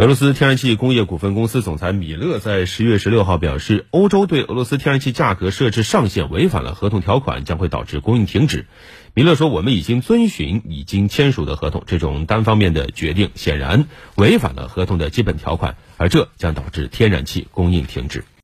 俄罗斯天然气工业股份公司总裁米勒在十月十六号表示欧洲对俄罗斯天然气价格设置上限违反了合同条款将会导致供应停止。米勒说我们已经遵循已经签署的合同这种单方面的决定显然违反了合同的基本条款而这将导致天然气供应停止。